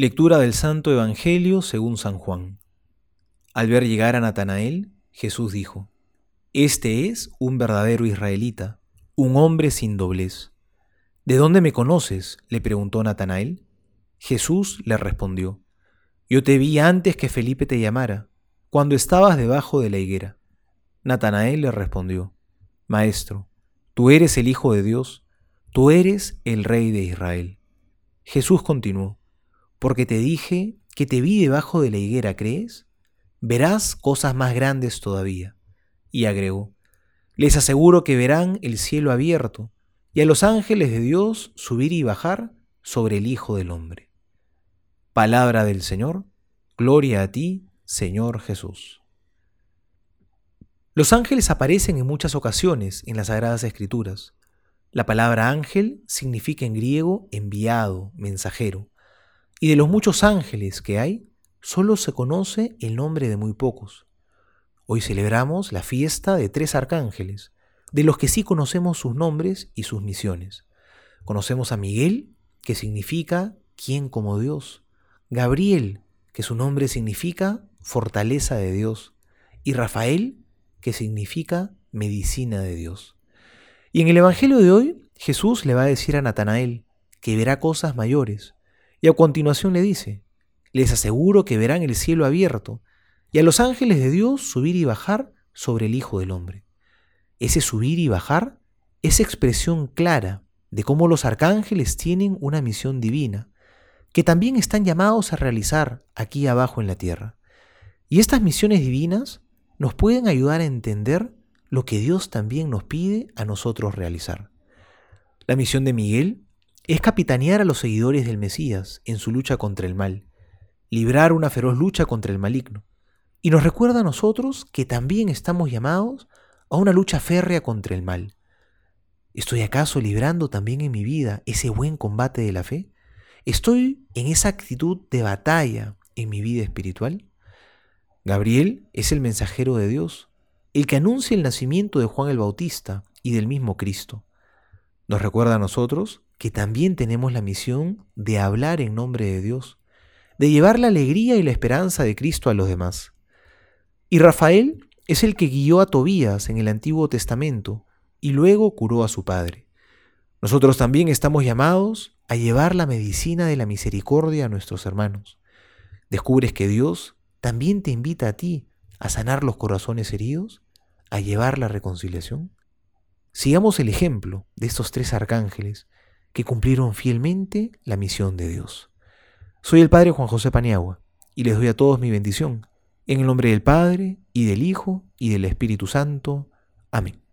Lectura del Santo Evangelio según San Juan. Al ver llegar a Natanael, Jesús dijo, Este es un verdadero israelita, un hombre sin doblez. ¿De dónde me conoces? le preguntó Natanael. Jesús le respondió, Yo te vi antes que Felipe te llamara, cuando estabas debajo de la higuera. Natanael le respondió, Maestro, tú eres el Hijo de Dios, tú eres el Rey de Israel. Jesús continuó, porque te dije que te vi debajo de la higuera, ¿crees? Verás cosas más grandes todavía. Y agregó, les aseguro que verán el cielo abierto y a los ángeles de Dios subir y bajar sobre el Hijo del Hombre. Palabra del Señor, gloria a ti, Señor Jesús. Los ángeles aparecen en muchas ocasiones en las Sagradas Escrituras. La palabra ángel significa en griego enviado, mensajero. Y de los muchos ángeles que hay, solo se conoce el nombre de muy pocos. Hoy celebramos la fiesta de tres arcángeles, de los que sí conocemos sus nombres y sus misiones. Conocemos a Miguel, que significa quien como Dios, Gabriel, que su nombre significa fortaleza de Dios, y Rafael, que significa medicina de Dios. Y en el Evangelio de hoy, Jesús le va a decir a Natanael que verá cosas mayores, y a continuación le dice, les aseguro que verán el cielo abierto y a los ángeles de Dios subir y bajar sobre el Hijo del Hombre. Ese subir y bajar es expresión clara de cómo los arcángeles tienen una misión divina, que también están llamados a realizar aquí abajo en la tierra. Y estas misiones divinas nos pueden ayudar a entender lo que Dios también nos pide a nosotros realizar. La misión de Miguel es capitanear a los seguidores del Mesías en su lucha contra el mal, librar una feroz lucha contra el maligno, y nos recuerda a nosotros que también estamos llamados a una lucha férrea contra el mal. ¿Estoy acaso librando también en mi vida ese buen combate de la fe? ¿Estoy en esa actitud de batalla en mi vida espiritual? Gabriel es el mensajero de Dios, el que anuncia el nacimiento de Juan el Bautista y del mismo Cristo. Nos recuerda a nosotros que también tenemos la misión de hablar en nombre de Dios, de llevar la alegría y la esperanza de Cristo a los demás. Y Rafael es el que guió a Tobías en el Antiguo Testamento y luego curó a su padre. Nosotros también estamos llamados a llevar la medicina de la misericordia a nuestros hermanos. ¿Descubres que Dios también te invita a ti a sanar los corazones heridos, a llevar la reconciliación? Sigamos el ejemplo de estos tres arcángeles que cumplieron fielmente la misión de Dios. Soy el Padre Juan José Paniagua y les doy a todos mi bendición, en el nombre del Padre, y del Hijo, y del Espíritu Santo. Amén.